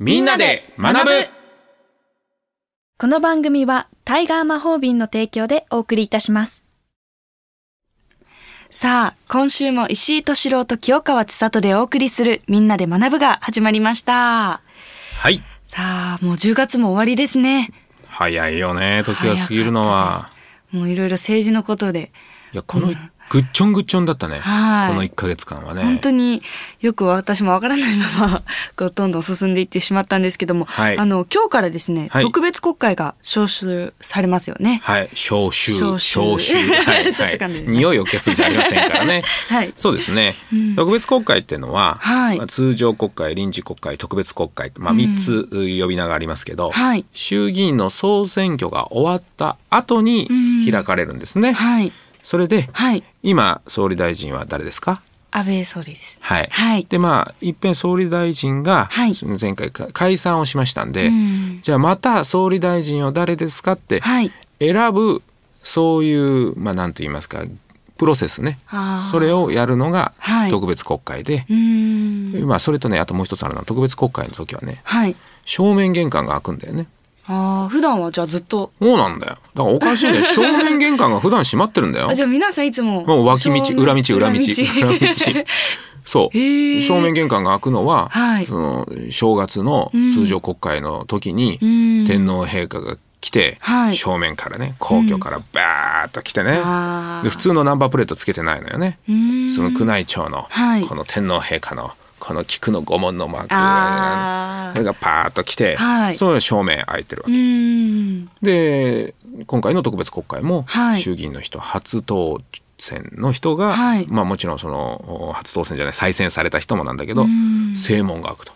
みんなで学ぶこの番組はタイガー魔法瓶の提供でお送りいたします。さあ、今週も石井敏郎と清川千里でお送りするみんなで学ぶが始まりました。はい。さあ、もう10月も終わりですね。早いよね、時が過ぎるのは。もういろいろ政治のことで、いや、この、ぐっちょんぐっちょんだったね。はいこの1ヶ月間はね。本当によく私もわからないままこうどんどん進んでいってしまったんですけども、はいあの今日からですね、はい特別国会が招集されますよね。はい。消臭。消臭消臭。はい。ちょっと噛ん匂いを消すんじゃありませんからね。はいそうですね。特別国会っていうのは、はいまあ通常国会、臨時国会、特別国会、まあ3つ呼び名がありますけど、はい衆議院の総選挙が終わった後に開かれるんですね。はいそれで、はい。今、総理大臣は誰ですか？安倍総理ですね。はい。はい。で、まあ、一遍総理大臣が、はい。前回か解散をしましたんで、うん。じゃあまた総理大臣を誰ですかってはい。選ぶ、そういう、まあ、なんと言いますか、プロセスね。それをやるのがはい。特別国会で、まあ、それとね、あともう一つあるのは、特別国会の時はね、はい。正面玄関が開くんだよね。ああ普段はじゃあずっと。そうなんだよ。だからおかしいね。正面玄関が普段閉まってるんだよ。あ。じゃあ皆さんいつも。もう脇道、裏道、裏道、裏道。そう。正面玄関が開くのは、はい。その正月の通常国会の時に、うん。天皇陛下が来て、はい。正面からね、皇居からバーッと来てね、あー。で普通のナンバープレートつけてないのよね。その宮内庁の、はい。この天皇陛下の、この菊の御紋のマーク。あー。それがパーッと来て、はい。それが正面開いてるわけ。で今回の特別国会も、はい。衆議院の人初当選の人が、はい。まあもちろんそのお初当選じゃない再選された人もなんだけどん。正門が開くと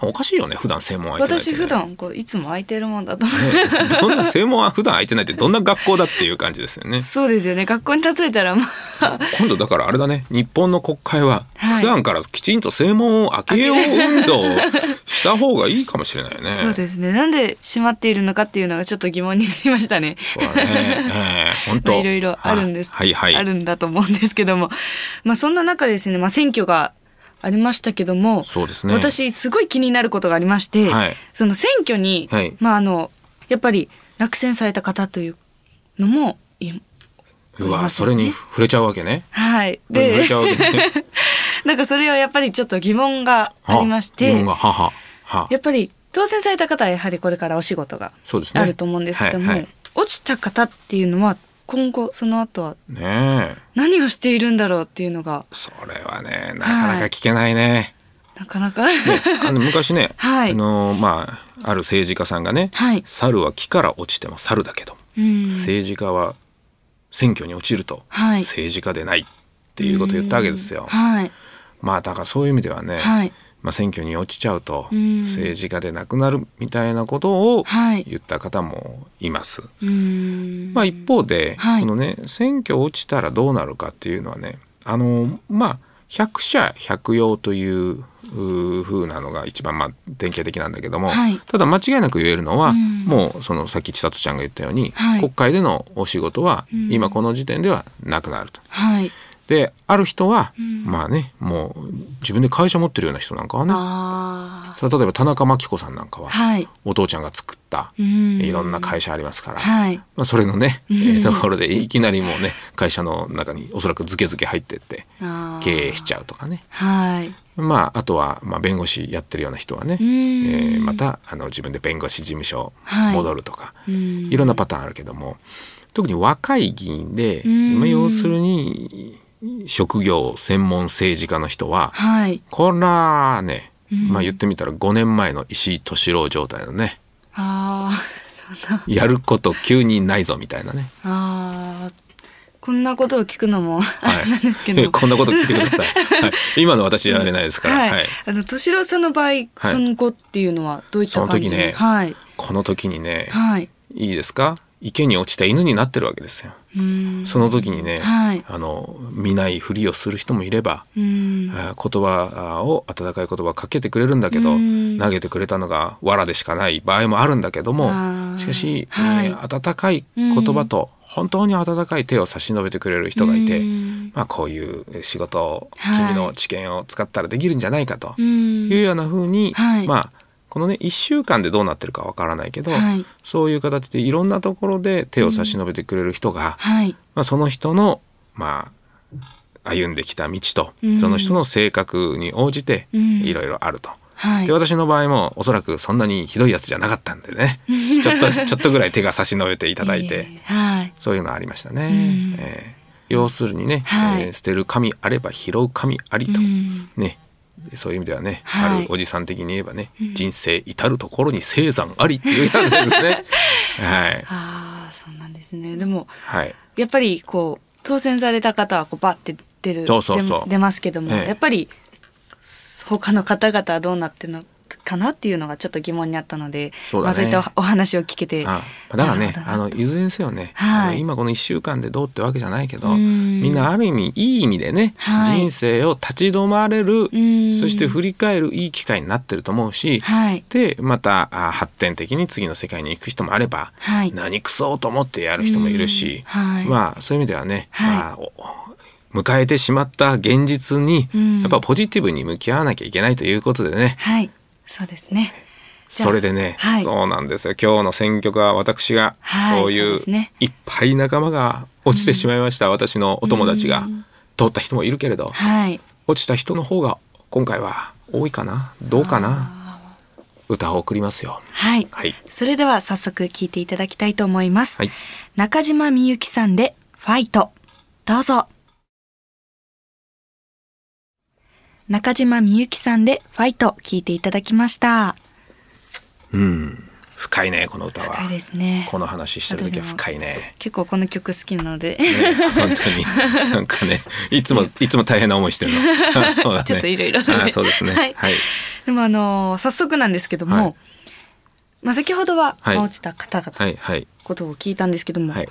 おかしいよね普段正門開いてないって私普段こういつも空いてるもんだと思う。ねどんな正門は普段開いてないってどんな学校だっていう感じですよね。そうですよね。学校に例えたらまあ。今度だからあれだね。日本の国会ははい。普段からきちんと正門を開けよう運動をした方がいいかもしれないよね。そうですね。なんで閉まっているのかっていうのがちょっと疑問になりましたね。そうだね、ええ本ま当あいろいろあるんです、はいはい。あるんだと思うんですけども。まあそんな中ですね。まあ選挙がありましたけどもそうですね。私すごい気になることがありまして、はい。その選挙に、はい。まああのやっぱり落選された方というのもいうわそれに触れちゃうわけね。はい。触れでちゃうわけね。なんかそれはやっぱりちょっと疑問がありまして疑問がははは。やっぱり当選された方はやはりこれからお仕事があると思うんですけども、はいはい。落ちた方っていうのは今後その後は何をしているんだろうっていうのが。それはねなかなか聞けないね、なかなか。あの昔ね、はい。あのまあある政治家さんがね、はい。猿は木から落ちても猿だけど、うん。政治家は選挙に落ちるとはい。政治家でないっていうことを言ったわけですよ。はい。まあだからそういう意味ではね、はいまあ、選挙に落ちちゃうとん。政治家でなくなるみたいなことをはい。言った方もいます。うーん。まあ、一方で、はい。このね選挙落ちたらどうなるかっていうのはねあのまあ百社百用というう風なのが一番まあ典型的なんだけども、はい。ただ間違いなく言えるのは、ん。もうそのさっき千里ちゃんが言ったように、はい。国会でのお仕事は今この時点ではなくなると。はいである人は、まあねもう自分で会社持ってるような人なんかはね。あそれは例えば田中真紀子さんなんかは、あはい。お父ちゃんが作ったうん。いろんな会社ありますから、はい。まあ、それのね、えーところでいきなりもうね会社の中におそらくズケズケ入ってって経営しちゃうとかね。はい。まああとはまあ弁護士やってるような人はね、えん。ーまたあの自分で弁護士事務所はい。戻るとか、うん。い、ろんなパターンあるけども特に若い議員で、ん。まあ、要するに職業専門政治家の人ははい。こらね、まあ言ってみたら5年前の石井敏郎状態のねあやること急にないぞみたいなね。ーあー。こんなことを聞くのもあはい。れなんですけど、こんなこと聞いてください。はい、今の私はあれないですから。はい、はい。あの敏郎さんの場合、その後っていうのはどういった感じ？その時ねはい。この時にね、はい。いいですか？池に落ちた犬になってるわけですよ。その時にね、はい。あの、見ないふりをする人もいれば、言葉を温かい言葉をかけてくれるんだけどうん。投げてくれたのが藁でしかない場合もあるんだけどもしかし、はい。えー温かい言葉と本当に温かい手を差し伸べてくれる人がいて、うん。まあ、こういう仕事をはい。君の知見を使ったらできるんじゃないかとうん。いうような風に、はい。まあこのね1週間でどうなってるかわからないけど、はい。そういう形でいろんなところで手を差し伸べてくれる人が、はい。まあ、その人のまあ歩んできた道と、うん。その人の性格に応じてうん。いろいろあると。はい。で私の場合もおそらくそんなにひどいやつじゃなかったんでね。ちょっとちょっとぐらい手が差し伸べていただいて、えーはい。そういうのありましたね。うん。えー要するにね、はい。えー捨てる神あれば拾う神ありと、うん。ねそういう意味ではね、はい。あるおじさん的に言えばね、人生至る所に生産ありっていうやつですね。はい、ああそうなんですね。でもはい、やっぱりこう当選された方はこうバッて出るそうそうそう。出出ますけども、ええ。やっぱり他の方々はどうなってるのかなっていうのがちょっと疑問にあったのでね。まあ、そういおお話を聞けてあだからねあのいずれにせよね、はい。今この1週間でどうってわけじゃないけどうん。みんなある意味いい意味でね、はい。人生を立ち止まれるうん。そして振り返るいい機会になってると思うし、はい。でまたあ発展的に次の世界に行く人もあれば、はい。何くそと思ってやる人もいるし、まあそういう意味ではね、はい。まあお迎えてしまった現実に、うん。やっぱポジティブに向き合わなきゃいけないということでね、はいそうですね。それでね、はい。そうなんですよ。今日の選曲は私が、はいそういういっぱい仲間が落ちてしまいました、私のお友達が、通った人もいるけれど、はい。落ちた人の方が今回は多いかな？どうかな？歌を送りますよ。はい、はい。それでは早速聞いていただきたいと思います、はい。中島みゆきさんでファイト。どうぞ中島みゆきさんでファイト聞いていただきました。うん。深いねこの歌は。深いですね。この話してる時は深いね。結構この曲好きなので、ね本当に。なんかねいつもいつも大変な思いしてるの。ね ちょっといろいろそうですね。はい。はい。でもあのー早速なんですけども、はい。まあ、先ほどは、落ちた方々はいはい。ことを聞いたんですけども、はい。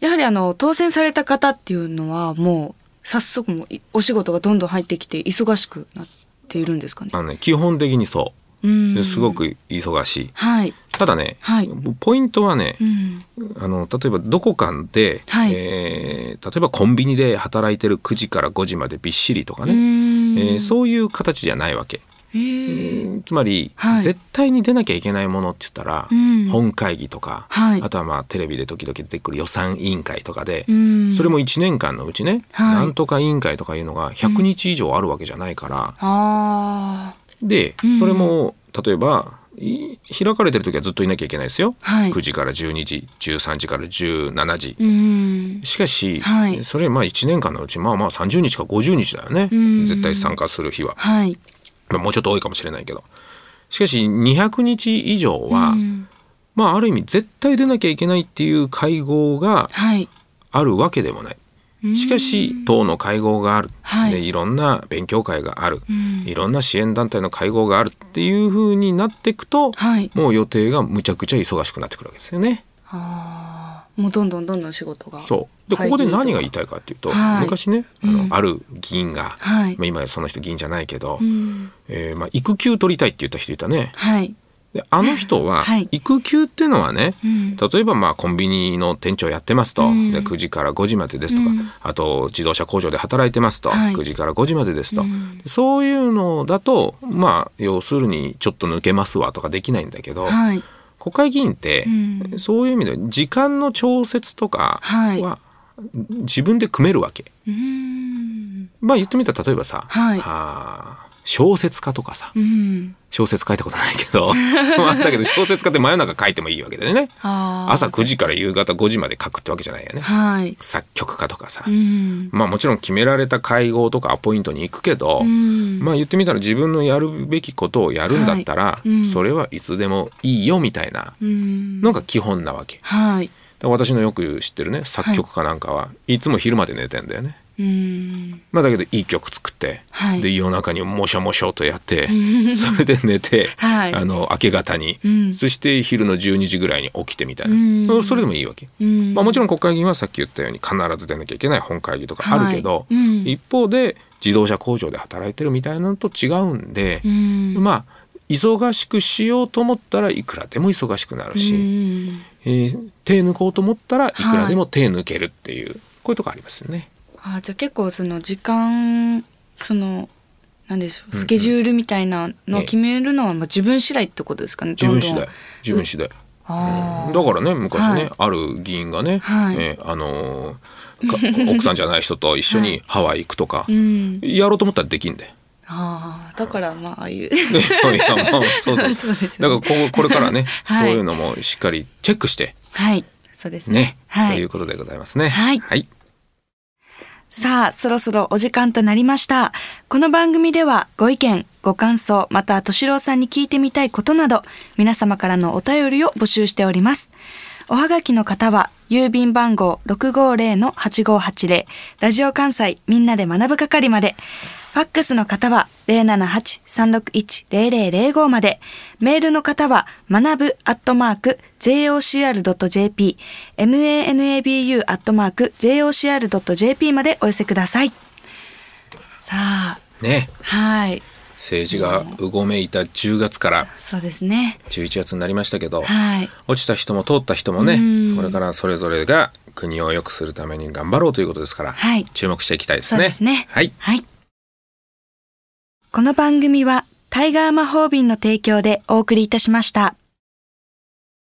やはりあの当選された方っていうのはもう早速もお仕事がどんどん入ってきて忙しくなっているんですかね。あのね基本的にそうすごく忙しいはい。ただね、はいポイントはね、うん。あの例えばどこかで、はいえー例えばコンビニで働いてる9時から5時までびっしりとかね、うんえーそういう形じゃないわけ。つまり、はい。絶対に出なきゃいけないものって言ったら、うん。本会議とか、はい。あとはまあテレビで時々出てくる予算委員会とかで、うん。それも1年間のうちね、はい。なんとか委員会とかいうのが100日以上あるわけじゃないから、うん。それも例えばい開かれてる時はずっといなきゃいけないですよ、はい。9時から12時13時から17時、ーうん。しかし、はい。それまあ1年間のうちまあまあ30日か50日だよね、うん。絶対参加する日は、はい。まあ、もうちょっと多いかもしれないけどしかし200日以上は、うんまあある意味絶対出なきゃいけないっていう会合がはい。あるわけでもない。しかし党の会合がある、はいでいろんな勉強会がある、うんいろんな支援団体の会合があるっていう風になっていくと、はい。もう予定がむちゃくちゃ忙しくなってくるわけですよね。ああ。もうどんどんどんどん仕事が。そう。でここで何が言いたたいかっていうと、はい。昔ねあの、うん。ある議員が、はい。まあ、今やその人議員じゃないけど、うん。えーまあ、育休取りたいって言った人いたね。はい。であの人は、はい。育休っていうのはね、うん。例えばまあコンビニの店長やってますと、うん。で9時から5時までですとか、うん。あと自動車工場で働いてますと、はい。9時から5時までですと、うん。そういうのだとまあ要するにちょっと抜けますわとかできないんだけど、はい。国会議員って、うんそういう意味で時間の調節とかは自分で組めるわけ。うん。まあ言ってみたら例えばさ、はいあー小説家とかさうん。小説書いたことないけど まあだけど小説家って真夜中書いてもいいわけだよね。朝9時から夕方5時まで書くってわけじゃないよね。はい。作曲家とかさ、うん。まあもちろん決められた会合とかアポイントに行くけど、うんまあ言ってみたら自分のやるべきことをやるんだったら、はいうんそれはいつでもいいよみたいなうん。のが基本なわけ。はい。私のよく知ってるね作曲家なんかはいつも昼まで寝てんだよね。うん。まあだけどいい曲作って、はいで夜中にもしょもしょとやって、それで寝て、はいあの明け方に、うんそして昼の12時ぐらいに起きてみたいな、うんそれでもいいわけ。うん。まあ、もちろん国会議員はさっき言ったように必ず出なきゃいけない本会議とかあるけど、はいうん一方で自動車工場で働いてるみたいなのと違うんで、うん。まあ忙しくしようと思ったらいくらでも忙しくなるし、うんえー手抜こうと思ったらいくらでも手抜けるっていう、こういうとこありますよね。あじゃあ結構その時間そのなんでしょうスケジュールみたいなのを決めるのはまあ自分次第ってことですかね自分次第。自分次第、だからね昔ね、はい。ある議員がね、はい。えーあのーか奥さんじゃない人と一緒にハワイ行くとか、うん。やろうと思ったらできんで。ああだからまあああいう。で いやまあそうそう。そうですだからここれからね、はい。そういうのもしっかりチェックして。はい。そうですね。ね、はい。ということでございますね。はい。はい。さあ、そろそろお時間となりました。この番組ではご意見、ご感想、また、としろうさんに聞いてみたいことなど、皆様からのお便りを募集しております。おはがきの方は、郵便番号650-8580、ラジオ関西みんなで学ぶ係まで、ファックスの方は078-361-0005まで、メールの方は学ぶアットマーク jocr.jp、manabu アットマーク jocr.jp までお寄せください。さあ、ね、はい。政治がうごめいた10月からそうですね。11月になりましたけど、はい。落ちた人も通った人もねうんこれからそれぞれが国を良くするために頑張ろうということですから、はい注目していきたいですそうね。ですね。はい。はい。この番組はタイガー魔法瓶の提供でお送りいたしました。